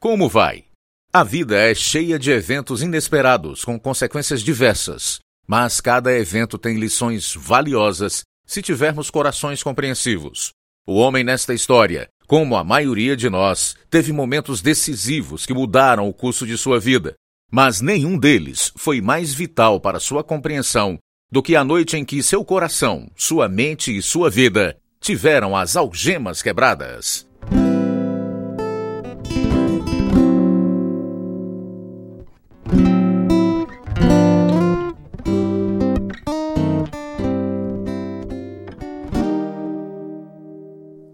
Como vai? A vida é cheia de eventos inesperados com consequências diversas, mas cada evento tem lições valiosas se tivermos corações compreensivos. O homem nesta história, como a maioria de nós, teve momentos decisivos que mudaram o curso de sua vida, mas nenhum deles foi mais vital para sua compreensão do que a noite em que seu coração, sua mente e sua vida tiveram as algemas quebradas.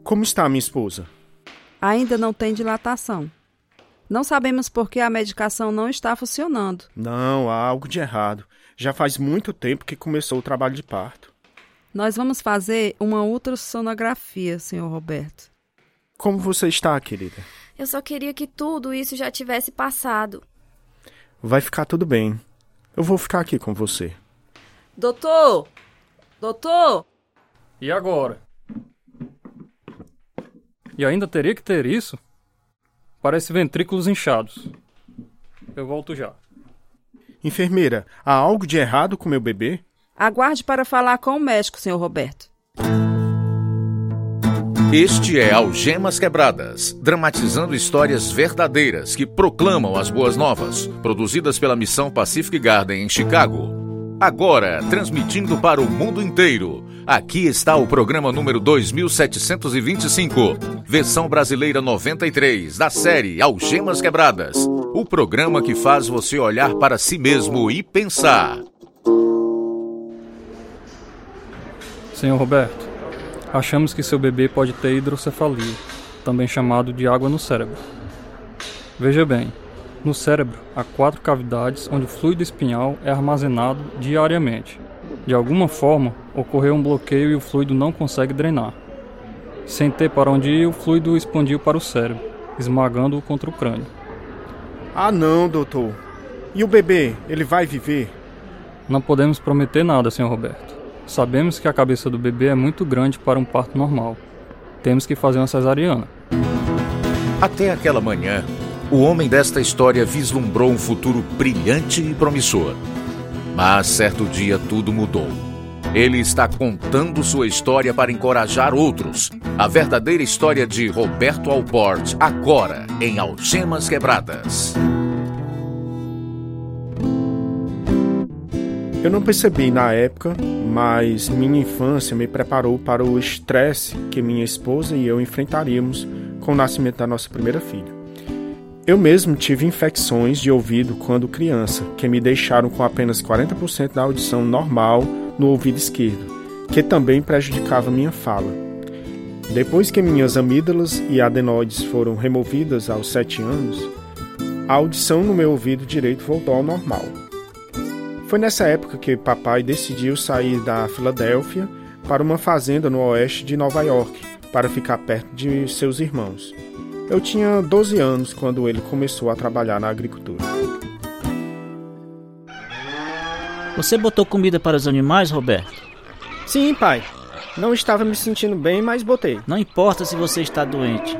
Como está minha esposa? Ainda não tem dilatação. Não sabemos por que a medicação não está funcionando. Não, há algo de errado. Já faz muito tempo que começou o trabalho de parto. Nós vamos fazer uma ultrassonografia, senhor Roberto. Como você está, querida? Eu só queria que tudo isso já tivesse passado. Vai ficar tudo bem. Eu vou ficar aqui com você. Doutor! Doutor! E agora? E ainda teria que ter isso? Parece ventrículos inchados. Eu volto já. Enfermeira, há algo de errado com meu bebê? Aguarde para falar com o médico, senhor Roberto. Este é Algemas Quebradas, dramatizando histórias verdadeiras que proclamam as boas novas, produzidas pela Missão Pacific Garden em Chicago. Agora, transmitindo para o mundo inteiro. Aqui está o programa número 2725, versão brasileira 93, da série Algemas Quebradas. O programa que faz você olhar para si mesmo e pensar. Senhor Roberto, achamos que seu bebê pode ter hidrocefalia, também chamado de água no cérebro. Veja bem, no cérebro há quatro cavidades onde o fluido espinhal é armazenado diariamente. De alguma forma, ocorreu um bloqueio e o fluido não consegue drenar. Sem ter para onde ir, o fluido expandiu para o cérebro, esmagando-o contra o crânio. Ah, não, doutor. E o bebê, ele vai viver? Não podemos prometer nada, senhor Roberto. Sabemos que a cabeça do bebê é muito grande para um parto normal. Temos que fazer uma cesariana. Até aquela manhã, o homem desta história vislumbrou um futuro brilhante e promissor. Mas certo dia tudo mudou. Ele está contando sua história para encorajar outros. A verdadeira história de Roberto Alport, agora em Algemas Quebradas. Eu não percebi na época, mas minha infância me preparou para o estresse que minha esposa e eu enfrentaríamos com o nascimento da nossa primeira filha. Eu mesmo tive infecções de ouvido quando criança, que me deixaram com apenas 40% da audição normal no ouvido esquerdo, que também prejudicava minha fala. Depois que minhas amígdalas e adenoides foram removidas aos 7 anos, a audição no meu ouvido direito voltou ao normal. Foi nessa época que papai decidiu sair da Filadélfia para uma fazenda no oeste de Nova York, para ficar perto de seus irmãos. Eu tinha 12 anos quando ele começou a trabalhar na agricultura. Você botou comida para os animais, Roberto? Sim, pai. Não estava me sentindo bem, mas botei. Não importa se você está doente.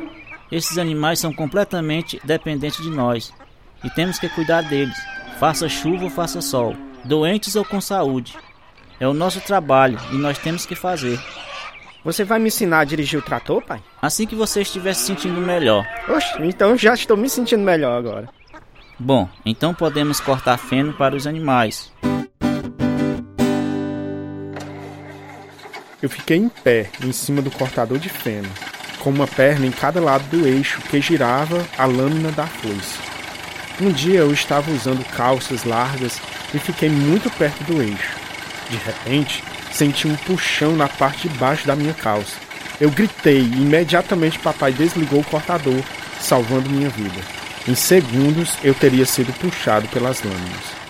Esses animais são completamente dependentes de nós e temos que cuidar deles, faça chuva ou faça sol doentes ou com saúde. É o nosso trabalho e nós temos que fazer. Você vai me ensinar a dirigir o trator, pai? Assim que você estiver se sentindo melhor. Oxe, então já estou me sentindo melhor agora. Bom, então podemos cortar feno para os animais. Eu fiquei em pé, em cima do cortador de feno, com uma perna em cada lado do eixo que girava a lâmina da foice. Um dia eu estava usando calças largas e fiquei muito perto do eixo. De repente, senti um puxão na parte de baixo da minha calça. Eu gritei e imediatamente papai desligou o cortador, salvando minha vida. Em segundos eu teria sido puxado pelas lâminas.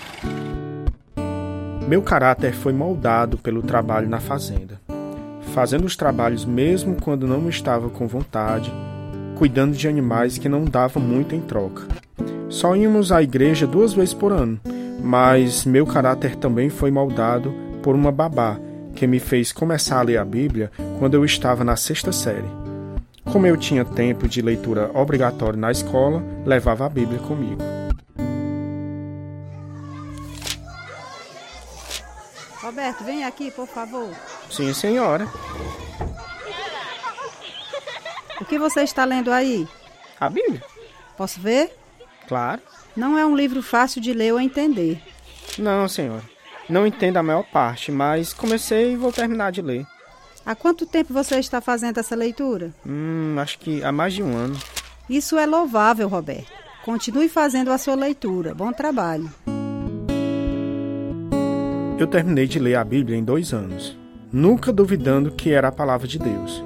Meu caráter foi moldado pelo trabalho na fazenda, fazendo os trabalhos mesmo quando não estava com vontade, cuidando de animais que não davam muito em troca. Só íamos à igreja duas vezes por ano mas meu caráter também foi moldado por uma babá que me fez começar a ler a Bíblia quando eu estava na sexta série. como eu tinha tempo de leitura obrigatório na escola, levava a Bíblia comigo. Roberto, vem aqui, por favor. Sim, senhora. O que você está lendo aí? A Bíblia? Posso ver? Claro. Não é um livro fácil de ler ou entender. Não, senhora. Não entendo a maior parte, mas comecei e vou terminar de ler. Há quanto tempo você está fazendo essa leitura? Hum, acho que há mais de um ano. Isso é louvável, Roberto. Continue fazendo a sua leitura. Bom trabalho. Eu terminei de ler a Bíblia em dois anos, nunca duvidando que era a palavra de Deus.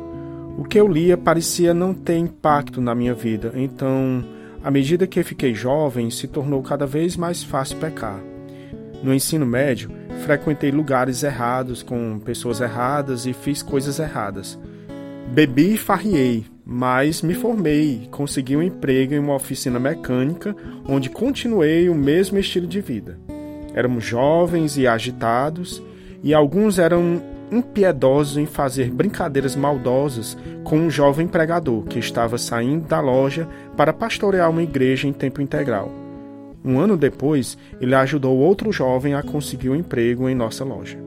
O que eu lia parecia não ter impacto na minha vida, então, à medida que fiquei jovem, se tornou cada vez mais fácil pecar. No ensino médio, frequentei lugares errados com pessoas erradas e fiz coisas erradas. Bebi e farriei, mas me formei e consegui um emprego em uma oficina mecânica onde continuei o mesmo estilo de vida. Éramos jovens e agitados, e alguns eram impiedosos em fazer brincadeiras maldosas com um jovem pregador que estava saindo da loja para pastorear uma igreja em tempo integral. Um ano depois, ele ajudou outro jovem a conseguir um emprego em nossa loja.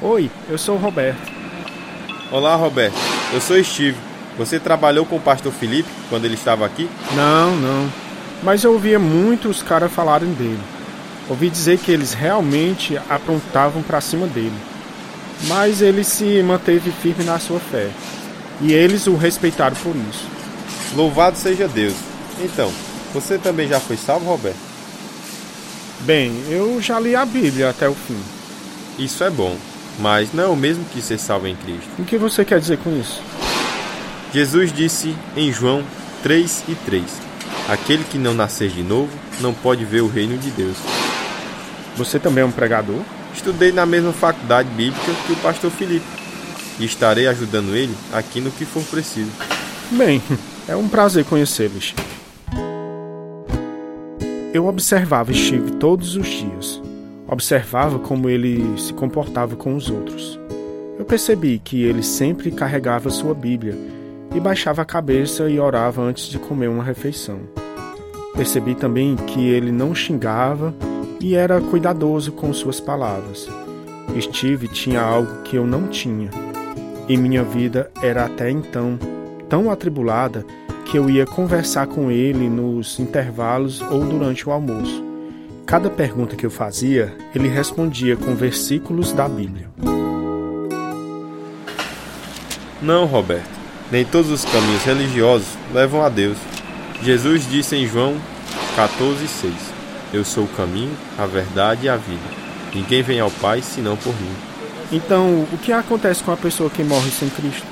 Oi, eu sou o Roberto. Olá, Roberto. Eu sou Steve. Você trabalhou com o pastor Felipe quando ele estava aqui? Não, não. Mas eu ouvia muitos caras falarem dele. Ouvi dizer que eles realmente aprontavam para cima dele. Mas ele se manteve firme na sua fé. E eles o respeitaram por isso. Louvado seja Deus. Então, você também já foi salvo, Roberto? Bem, eu já li a Bíblia até o fim. Isso é bom, mas não é o mesmo que ser salvo em Cristo. O que você quer dizer com isso? Jesus disse em João 3 e 3: Aquele que não nascer de novo não pode ver o reino de Deus. Você também é um pregador? Estudei na mesma faculdade bíblica que o pastor Felipe e estarei ajudando ele aqui no que for preciso. Bem, é um prazer conhecê-los. Eu observava Steve todos os dias. Observava como ele se comportava com os outros. Eu percebi que ele sempre carregava sua Bíblia e baixava a cabeça e orava antes de comer uma refeição. Percebi também que ele não xingava e era cuidadoso com suas palavras. Steve tinha algo que eu não tinha, e minha vida era até então tão atribulada que eu ia conversar com ele nos intervalos ou durante o almoço. Cada pergunta que eu fazia, ele respondia com versículos da Bíblia. Não, Roberto. Nem todos os caminhos religiosos levam a Deus. Jesus disse em João 14,6: Eu sou o caminho, a verdade e a vida. Ninguém vem ao Pai senão por mim. Então, o que acontece com a pessoa que morre sem Cristo?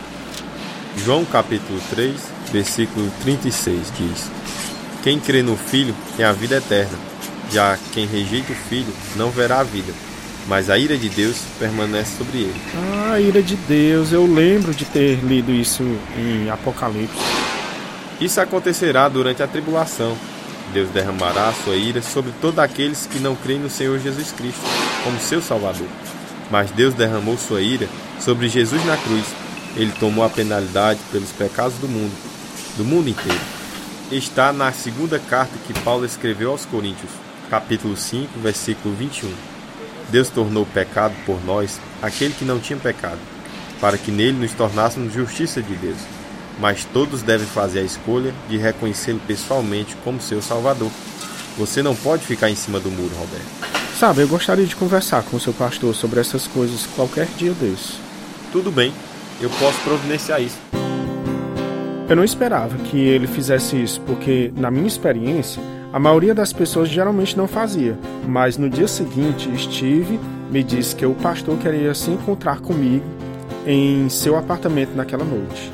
João capítulo 3, versículo 36 diz: Quem crê no Filho tem a vida eterna, já quem rejeita o Filho não verá a vida, mas a ira de Deus permanece sobre ele. Ah, a ira de Deus, eu lembro de ter lido isso em Apocalipse. Isso acontecerá durante a tribulação. Deus derramará a sua ira sobre todos aqueles que não creem no Senhor Jesus Cristo como seu Salvador. Mas Deus derramou sua ira sobre Jesus na cruz. Ele tomou a penalidade pelos pecados do mundo, do mundo inteiro. Está na segunda carta que Paulo escreveu aos Coríntios, capítulo 5, versículo 21. Deus tornou pecado por nós aquele que não tinha pecado, para que nele nos tornássemos justiça de Deus. Mas todos devem fazer a escolha de reconhecê-lo pessoalmente como seu Salvador. Você não pode ficar em cima do muro, Roberto. Sabe, eu gostaria de conversar com o seu pastor sobre essas coisas qualquer dia desse. Tudo bem, eu posso providenciar isso. Eu não esperava que ele fizesse isso, porque, na minha experiência, a maioria das pessoas geralmente não fazia. Mas no dia seguinte, Steve me disse que o pastor queria se encontrar comigo em seu apartamento naquela noite.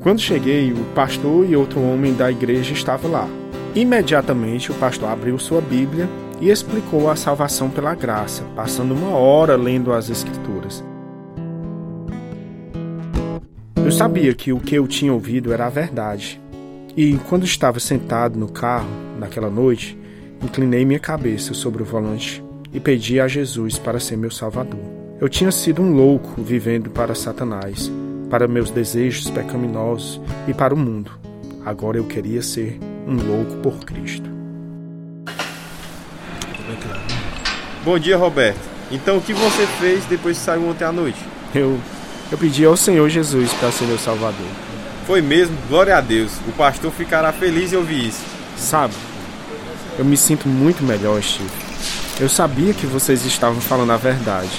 Quando cheguei, o pastor e outro homem da igreja estavam lá. Imediatamente, o pastor abriu sua Bíblia e explicou a salvação pela graça, passando uma hora lendo as Escrituras. Sabia que o que eu tinha ouvido era a verdade. E quando estava sentado no carro, naquela noite, inclinei minha cabeça sobre o volante e pedi a Jesus para ser meu Salvador. Eu tinha sido um louco vivendo para Satanás, para meus desejos pecaminosos e para o mundo. Agora eu queria ser um louco por Cristo. Bom dia, Roberto. Então, o que você fez depois que saiu ontem à noite? Eu, eu pedi ao Senhor Jesus para ser meu Salvador. Foi mesmo, glória a Deus. O pastor ficará feliz em ouvir isso. Sabe, eu me sinto muito melhor, Steve. Eu sabia que vocês estavam falando a verdade.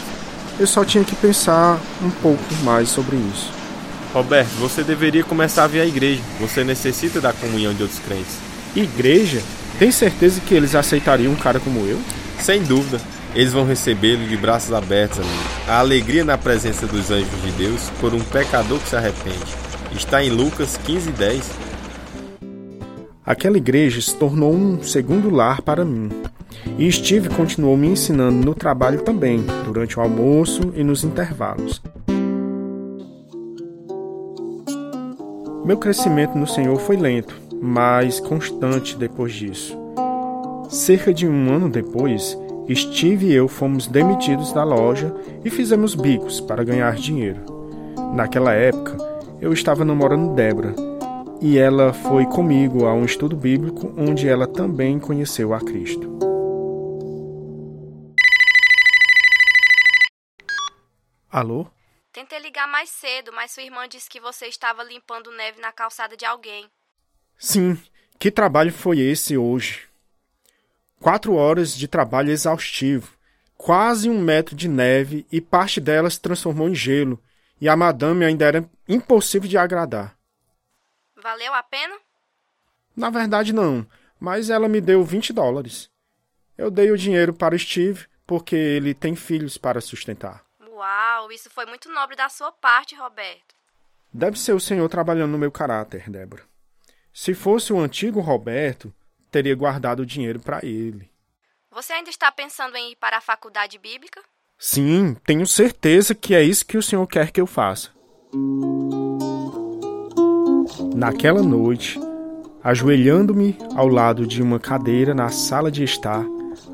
Eu só tinha que pensar um pouco mais sobre isso. Roberto, você deveria começar a vir à igreja. Você necessita da comunhão de outros crentes. Igreja? Tem certeza que eles aceitariam um cara como eu? Sem dúvida. Eles vão recebê-lo de braços abertos, amigo. A alegria na presença dos anjos de Deus por um pecador que se arrepende. Está em Lucas 15, 10. Aquela igreja se tornou um segundo lar para mim. E Steve continuou me ensinando no trabalho também, durante o almoço e nos intervalos. Meu crescimento no Senhor foi lento, mas constante depois disso. Cerca de um ano depois, Steve e eu fomos demitidos da loja e fizemos bicos para ganhar dinheiro. Naquela época, eu estava namorando Débora e ela foi comigo a um estudo bíblico onde ela também conheceu a Cristo. Alô? Tentei ligar mais cedo, mas sua irmã disse que você estava limpando neve na calçada de alguém. Sim, que trabalho foi esse hoje? Quatro horas de trabalho exaustivo, quase um metro de neve e parte dela se transformou em gelo, e a madame ainda era impossível de agradar. Valeu a pena? Na verdade, não, mas ela me deu 20 dólares. Eu dei o dinheiro para o Steve porque ele tem filhos para sustentar. Uau, isso foi muito nobre da sua parte, Roberto. Deve ser o senhor trabalhando no meu caráter, Débora. Se fosse o antigo Roberto, teria guardado o dinheiro para ele. Você ainda está pensando em ir para a faculdade bíblica? Sim, tenho certeza que é isso que o senhor quer que eu faça. Naquela noite, ajoelhando-me ao lado de uma cadeira na sala de estar,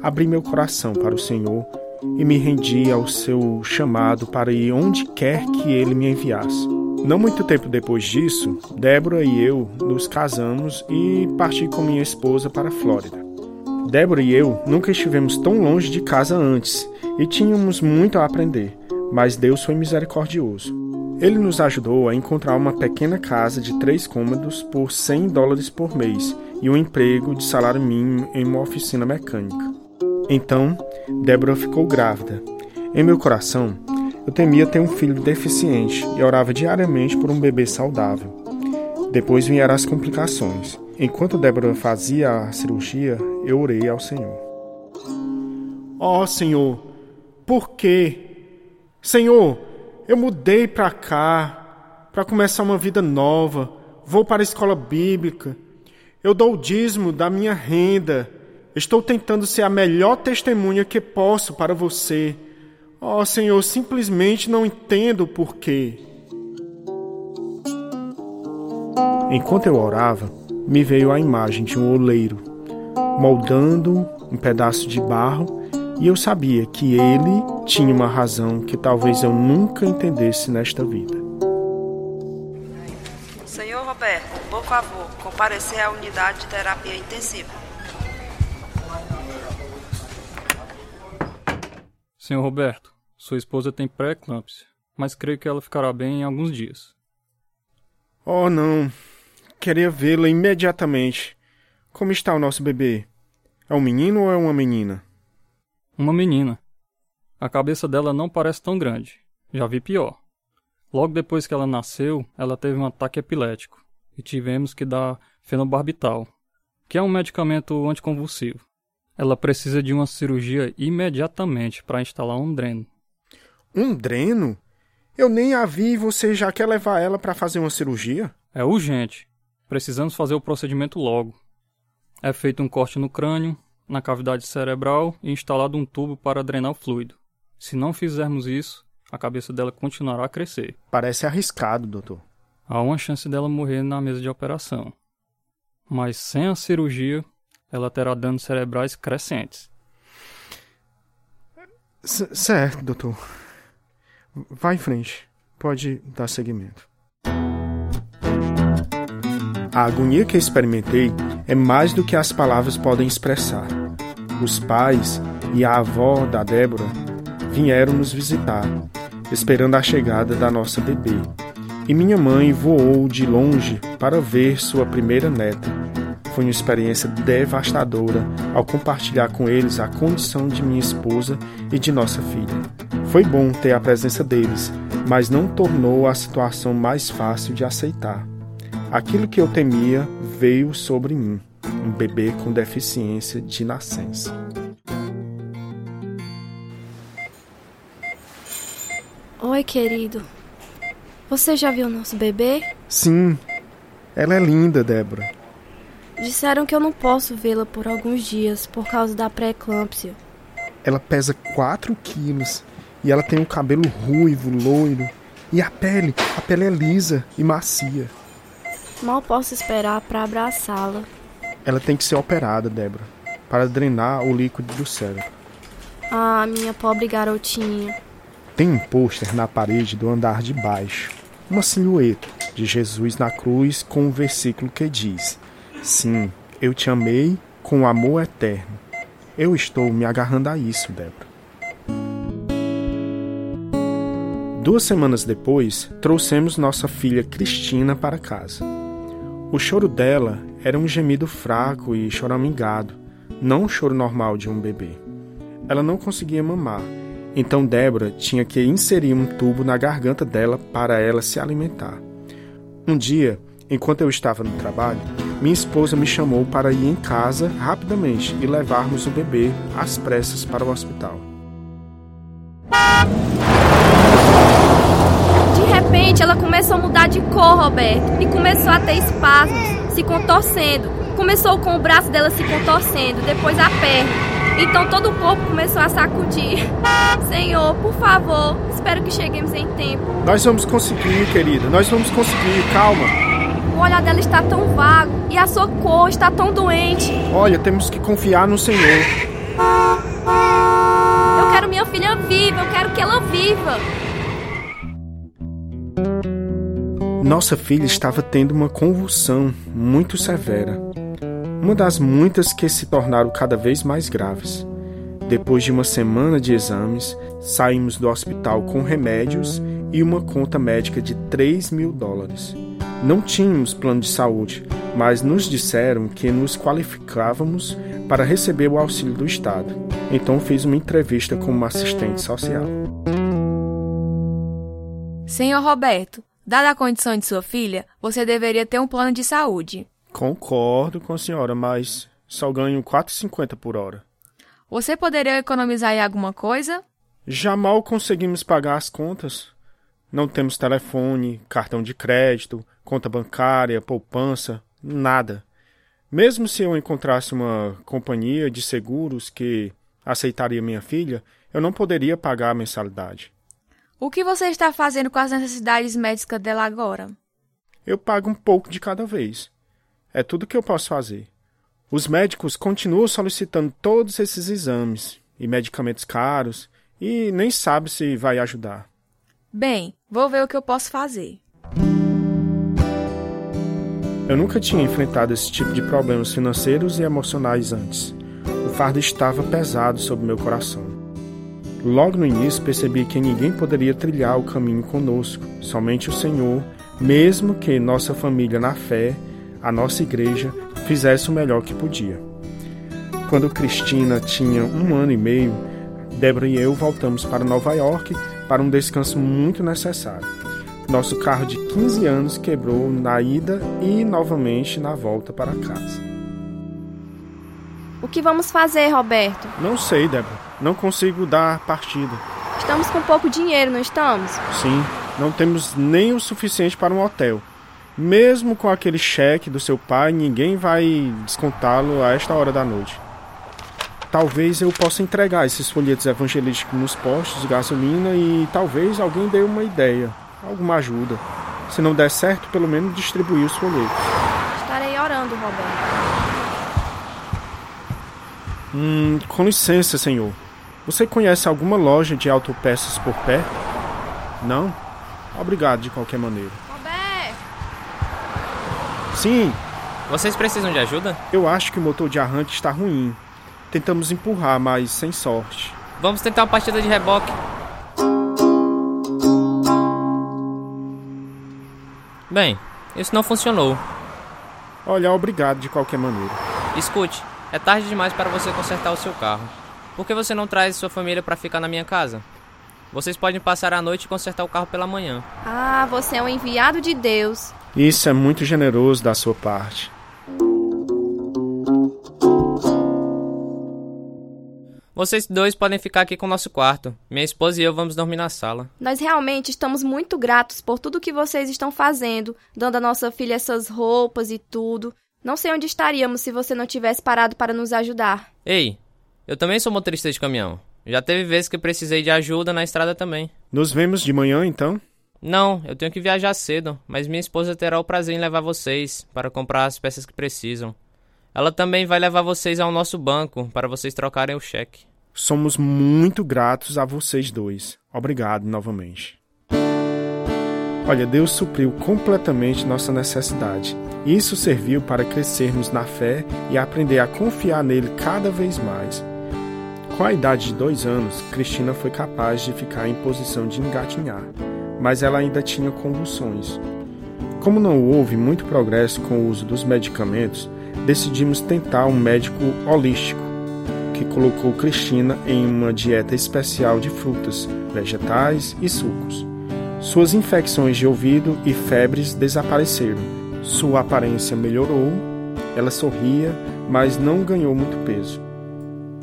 abri meu coração para o Senhor e me rendi ao seu chamado para ir onde quer que ele me enviasse. Não muito tempo depois disso, Débora e eu nos casamos e parti com minha esposa para a Flórida. Débora e eu nunca estivemos tão longe de casa antes e tínhamos muito a aprender, mas Deus foi misericordioso. Ele nos ajudou a encontrar uma pequena casa de três cômodos por 100 dólares por mês e um emprego de salário mínimo em uma oficina mecânica. Então, Débora ficou grávida. Em meu coração, eu temia ter um filho deficiente e orava diariamente por um bebê saudável. Depois vieram as complicações. Enquanto Débora fazia a cirurgia, eu orei ao Senhor. Ó oh, Senhor, por quê? Senhor, eu mudei para cá para começar uma vida nova. Vou para a escola bíblica. Eu dou o dízimo da minha renda. Estou tentando ser a melhor testemunha que posso para você. Ó oh, Senhor, simplesmente não entendo o porquê. Enquanto eu orava, me veio a imagem de um oleiro moldando um pedaço de barro e eu sabia que ele tinha uma razão que talvez eu nunca entendesse nesta vida. Senhor Roberto, por favor, comparecer à unidade de terapia intensiva. Senhor Roberto, sua esposa tem pré-eclâmpsia, mas creio que ela ficará bem em alguns dias. Oh, não. Queria vê-la imediatamente. Como está o nosso bebê? É um menino ou é uma menina? Uma menina. A cabeça dela não parece tão grande. Já vi pior. Logo depois que ela nasceu, ela teve um ataque epilético e tivemos que dar fenobarbital, que é um medicamento anticonvulsivo. Ela precisa de uma cirurgia imediatamente para instalar um dreno. Um dreno? Eu nem a vi e você já quer levar ela para fazer uma cirurgia? É urgente. Precisamos fazer o procedimento logo. É feito um corte no crânio, na cavidade cerebral e instalado um tubo para drenar o fluido. Se não fizermos isso, a cabeça dela continuará a crescer. Parece arriscado, doutor. Há uma chance dela morrer na mesa de operação. Mas sem a cirurgia, ela terá danos cerebrais crescentes. C certo, doutor. Vá em frente, pode dar seguimento. A agonia que experimentei é mais do que as palavras podem expressar. Os pais e a avó da Débora vieram nos visitar, esperando a chegada da nossa bebê. E minha mãe voou de longe para ver sua primeira neta. Foi uma experiência devastadora ao compartilhar com eles a condição de minha esposa e de nossa filha. Foi bom ter a presença deles, mas não tornou a situação mais fácil de aceitar. Aquilo que eu temia veio sobre mim, um bebê com deficiência de nascença. Oi, querido. Você já viu nosso bebê? Sim, ela é linda, Débora. Disseram que eu não posso vê-la por alguns dias por causa da pré-eclâmpsia. Ela pesa 4 quilos e ela tem um cabelo ruivo, loiro. E a pele, a pele é lisa e macia. Mal posso esperar para abraçá-la. Ela tem que ser operada, Débora, para drenar o líquido do cérebro. Ah, minha pobre garotinha. Tem um pôster na parede do andar de baixo. Uma silhueta de Jesus na cruz com um versículo que diz: Sim, eu te amei com amor eterno. Eu estou me agarrando a isso, Débora. Duas semanas depois, trouxemos nossa filha Cristina para casa. O choro dela era um gemido fraco e choramingado, não um choro normal de um bebê. Ela não conseguia mamar, então Débora tinha que inserir um tubo na garganta dela para ela se alimentar. Um dia, enquanto eu estava no trabalho, minha esposa me chamou para ir em casa rapidamente e levarmos o bebê às pressas para o hospital. repente ela começou a mudar de cor, Roberto, e começou a ter espasmos, se contorcendo. Começou com o braço dela se contorcendo, depois a perna. Então todo o corpo começou a sacudir. Senhor, por favor, espero que cheguemos em tempo. Nós vamos conseguir, querida, nós vamos conseguir, calma. O olhar dela está tão vago e a sua cor está tão doente. Olha, temos que confiar no Senhor. Eu quero minha filha viva, eu quero que ela viva. Nossa filha estava tendo uma convulsão muito severa, uma das muitas que se tornaram cada vez mais graves. Depois de uma semana de exames, saímos do hospital com remédios e uma conta médica de 3 mil dólares. Não tínhamos plano de saúde, mas nos disseram que nos qualificávamos para receber o auxílio do Estado. Então fiz uma entrevista com uma assistente social. Senhor Roberto, Dada a condição de sua filha, você deveria ter um plano de saúde. Concordo com a senhora, mas só ganho 4,50 por hora. Você poderia economizar em alguma coisa? Já mal conseguimos pagar as contas. Não temos telefone, cartão de crédito, conta bancária, poupança, nada. Mesmo se eu encontrasse uma companhia de seguros que aceitaria minha filha, eu não poderia pagar a mensalidade. O que você está fazendo com as necessidades médicas dela agora? Eu pago um pouco de cada vez. É tudo que eu posso fazer. Os médicos continuam solicitando todos esses exames e medicamentos caros e nem sabe se vai ajudar. Bem, vou ver o que eu posso fazer. Eu nunca tinha enfrentado esse tipo de problemas financeiros e emocionais antes. O fardo estava pesado sobre meu coração. Logo no início percebi que ninguém poderia trilhar o caminho conosco, somente o Senhor, mesmo que nossa família na fé, a nossa igreja, fizesse o melhor que podia. Quando Cristina tinha um ano e meio, Débora e eu voltamos para Nova York para um descanso muito necessário. Nosso carro de 15 anos quebrou na ida e novamente na volta para casa. O que vamos fazer, Roberto? Não sei, Débora. Não consigo dar partida. Estamos com pouco dinheiro, não estamos? Sim, não temos nem o suficiente para um hotel. Mesmo com aquele cheque do seu pai, ninguém vai descontá-lo a esta hora da noite. Talvez eu possa entregar esses folhetos evangelísticos nos postos de gasolina e talvez alguém dê uma ideia, alguma ajuda. Se não der certo, pelo menos distribuir os folhetos. Estarei orando, Roberto. Hum, com licença, senhor. Você conhece alguma loja de autopeças por perto? Não? Obrigado de qualquer maneira. Roberto! Sim, Vocês precisam de ajuda? eu acho que o motor de arranque está ruim. Tentamos empurrar, mas sem sorte. Vamos tentar uma partida de reboque. Bem, isso não funcionou. Olha, obrigado de qualquer maneira. Escute, é tarde demais para você consertar o seu carro. Por que você não traz sua família para ficar na minha casa? Vocês podem passar a noite e consertar o carro pela manhã. Ah, você é um enviado de Deus. Isso é muito generoso da sua parte. Vocês dois podem ficar aqui com o nosso quarto. Minha esposa e eu vamos dormir na sala. Nós realmente estamos muito gratos por tudo que vocês estão fazendo, dando à nossa filha essas roupas e tudo. Não sei onde estaríamos se você não tivesse parado para nos ajudar. Ei, eu também sou motorista de caminhão. Já teve vezes que precisei de ajuda na estrada também. Nos vemos de manhã então? Não, eu tenho que viajar cedo, mas minha esposa terá o prazer em levar vocês para comprar as peças que precisam. Ela também vai levar vocês ao nosso banco para vocês trocarem o cheque. Somos muito gratos a vocês dois. Obrigado novamente. Olha, Deus supriu completamente nossa necessidade. Isso serviu para crescermos na fé e aprender a confiar nele cada vez mais. Com a idade de dois anos, Cristina foi capaz de ficar em posição de engatinhar, mas ela ainda tinha convulsões. Como não houve muito progresso com o uso dos medicamentos, decidimos tentar um médico holístico, que colocou Cristina em uma dieta especial de frutas, vegetais e sucos. Suas infecções de ouvido e febres desapareceram. Sua aparência melhorou, ela sorria, mas não ganhou muito peso.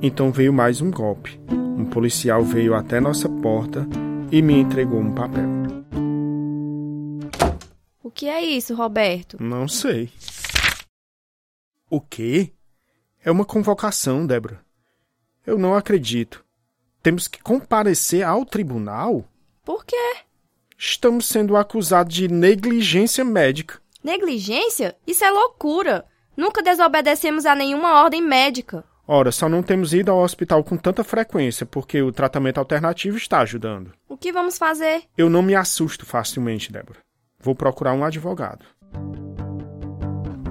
Então veio mais um golpe. Um policial veio até nossa porta e me entregou um papel. O que é isso, Roberto? Não sei. O quê? É uma convocação, Débora. Eu não acredito. Temos que comparecer ao tribunal? Por quê? Estamos sendo acusados de negligência médica. Negligência? Isso é loucura. Nunca desobedecemos a nenhuma ordem médica. Ora, só não temos ido ao hospital com tanta frequência porque o tratamento alternativo está ajudando. O que vamos fazer? Eu não me assusto facilmente, Débora. Vou procurar um advogado.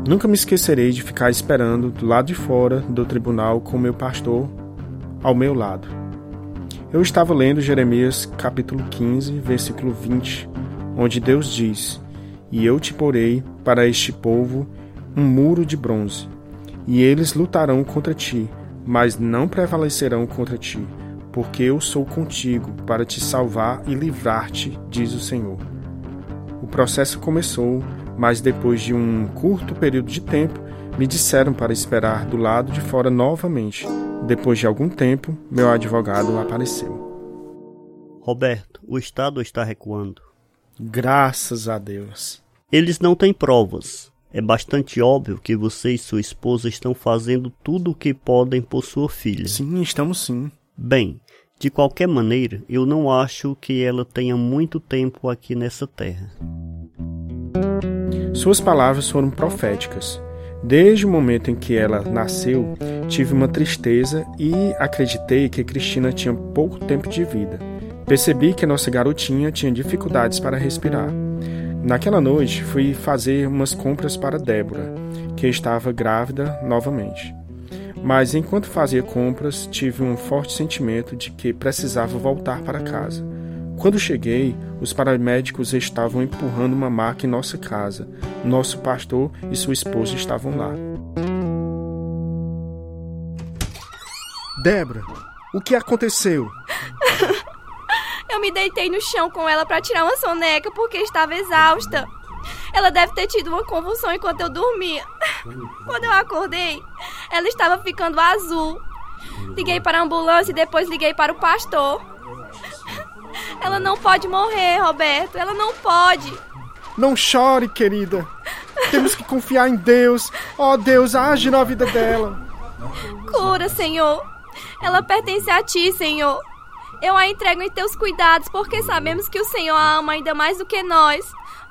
Nunca me esquecerei de ficar esperando do lado de fora do tribunal com meu pastor ao meu lado. Eu estava lendo Jeremias capítulo 15, versículo 20, onde Deus diz: E eu te porei para este povo um muro de bronze, e eles lutarão contra ti, mas não prevalecerão contra ti, porque eu sou contigo para te salvar e livrar-te, diz o Senhor. O processo começou, mas depois de um curto período de tempo, me disseram para esperar do lado de fora novamente. Depois de algum tempo, meu advogado apareceu. Roberto, o Estado está recuando. Graças a Deus. Eles não têm provas. É bastante óbvio que você e sua esposa estão fazendo tudo o que podem por sua filha. Sim, estamos sim. Bem, de qualquer maneira, eu não acho que ela tenha muito tempo aqui nessa terra. Suas palavras foram proféticas. Desde o momento em que ela nasceu, tive uma tristeza e acreditei que Cristina tinha pouco tempo de vida. Percebi que nossa garotinha tinha dificuldades para respirar. Naquela noite, fui fazer umas compras para Débora, que estava grávida novamente. Mas enquanto fazia compras, tive um forte sentimento de que precisava voltar para casa. Quando cheguei, os paramédicos estavam empurrando uma maca em nossa casa. Nosso pastor e sua esposa estavam lá. Débora, o que aconteceu? Eu me deitei no chão com ela para tirar uma soneca porque estava exausta. Ela deve ter tido uma convulsão enquanto eu dormia. Quando eu acordei, ela estava ficando azul. Liguei para a ambulância e depois liguei para o pastor. Ela não pode morrer, Roberto. Ela não pode. Não chore, querida. Temos que confiar em Deus. Oh, Deus, age na vida dela. Cura, Senhor. Ela pertence a ti, Senhor. Eu a entrego em teus cuidados, porque sabemos que o Senhor a ama ainda mais do que nós.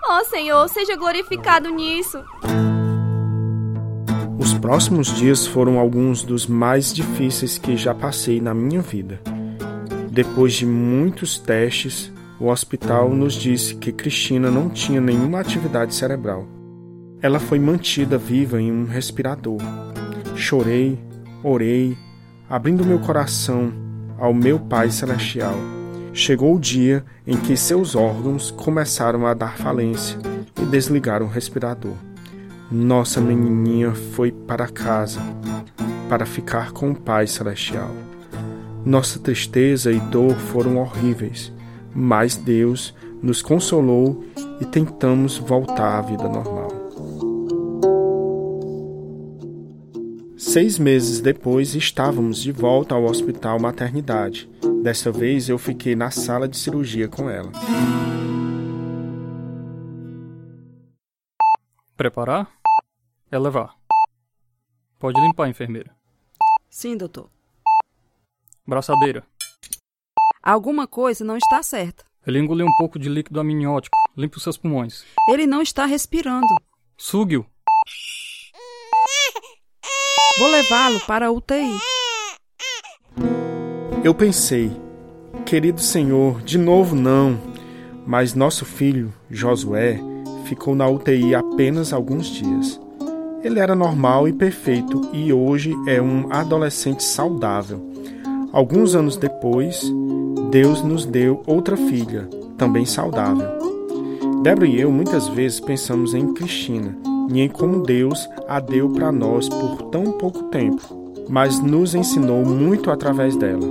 Oh, Senhor, seja glorificado nisso. Os próximos dias foram alguns dos mais difíceis que já passei na minha vida. Depois de muitos testes, o hospital nos disse que Cristina não tinha nenhuma atividade cerebral. Ela foi mantida viva em um respirador. Chorei, orei, abrindo meu coração ao meu Pai Celestial. Chegou o dia em que seus órgãos começaram a dar falência e desligaram o respirador. Nossa menininha foi para casa para ficar com o Pai Celestial. Nossa tristeza e dor foram horríveis, mas Deus nos consolou e tentamos voltar à vida normal. Seis meses depois, estávamos de volta ao hospital maternidade. Desta vez, eu fiquei na sala de cirurgia com ela. Preparar? É levar. Pode limpar, enfermeira. Sim, doutor. Braçadeira. Alguma coisa não está certa. Ele engoliu um pouco de líquido amniótico. Limpe os seus pulmões. Ele não está respirando. Sugue-o. Vou levá-lo para a UTI. Eu pensei, querido Senhor, de novo não. Mas nosso filho, Josué, ficou na UTI apenas alguns dias. Ele era normal e perfeito e hoje é um adolescente saudável. Alguns anos depois, Deus nos deu outra filha, também saudável. Débora e eu muitas vezes pensamos em Cristina e em como Deus a deu para nós por tão pouco tempo, mas nos ensinou muito através dela.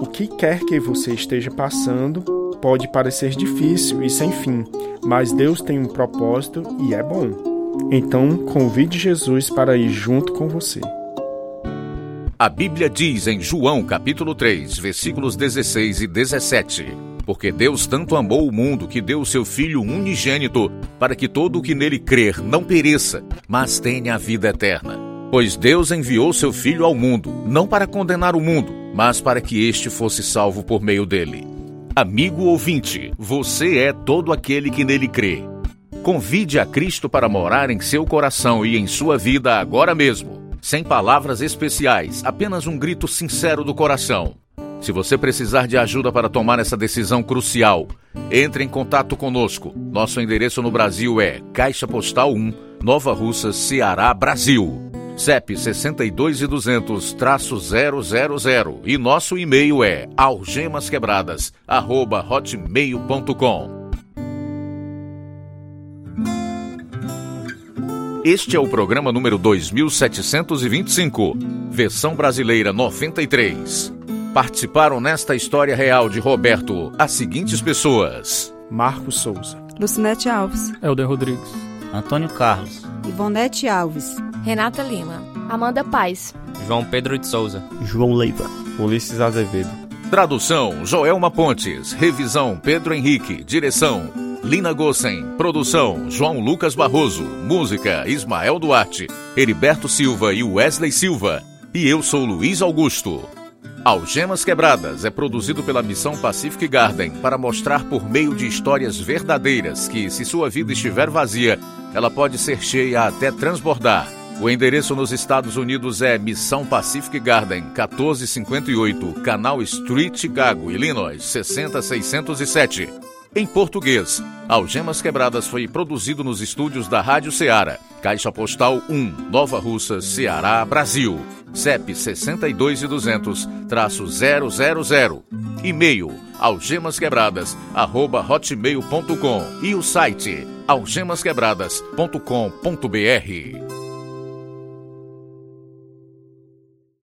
O que quer que você esteja passando pode parecer difícil e sem fim, mas Deus tem um propósito e é bom. Então, convide Jesus para ir junto com você. A Bíblia diz em João capítulo 3, versículos 16 e 17: Porque Deus tanto amou o mundo que deu o seu Filho unigênito, para que todo o que nele crer não pereça, mas tenha a vida eterna. Pois Deus enviou seu Filho ao mundo, não para condenar o mundo, mas para que este fosse salvo por meio dele. Amigo ouvinte, você é todo aquele que nele crê. Convide a Cristo para morar em seu coração e em sua vida agora mesmo. Sem palavras especiais, apenas um grito sincero do coração. Se você precisar de ajuda para tomar essa decisão crucial, entre em contato conosco. Nosso endereço no Brasil é Caixa Postal 1, Nova Russa, Ceará, Brasil. CEP 62200-000 e nosso e-mail é algemasquebradas@hotmail.com. Este é o programa número 2725, versão brasileira 93. Participaram nesta história real de Roberto as seguintes pessoas: Marcos Souza, Lucinete Alves, Helder Rodrigues, Antônio Carlos, Ivonete Alves, Renata Lima, Amanda Paz, João Pedro de Souza, João Leiva, Ulisses Azevedo. Tradução: Joelma Pontes. Revisão: Pedro Henrique. Direção: Lina Gossen. Produção: João Lucas Barroso. Música: Ismael Duarte, Heriberto Silva e Wesley Silva. E eu sou Luiz Augusto. Algemas Quebradas é produzido pela Missão Pacific Garden para mostrar por meio de histórias verdadeiras que, se sua vida estiver vazia, ela pode ser cheia até transbordar. O endereço nos Estados Unidos é Missão Pacific Garden, 1458, Canal Street, Chicago, Illinois, 60607. Em português, Algemas Quebradas foi produzido nos estúdios da Rádio Ceará, Caixa Postal 1, Nova Russa, Ceará, Brasil. CEP 62200-000. E-mail algemasquebradas@hotmail.com e o site algemasquebradas.com.br.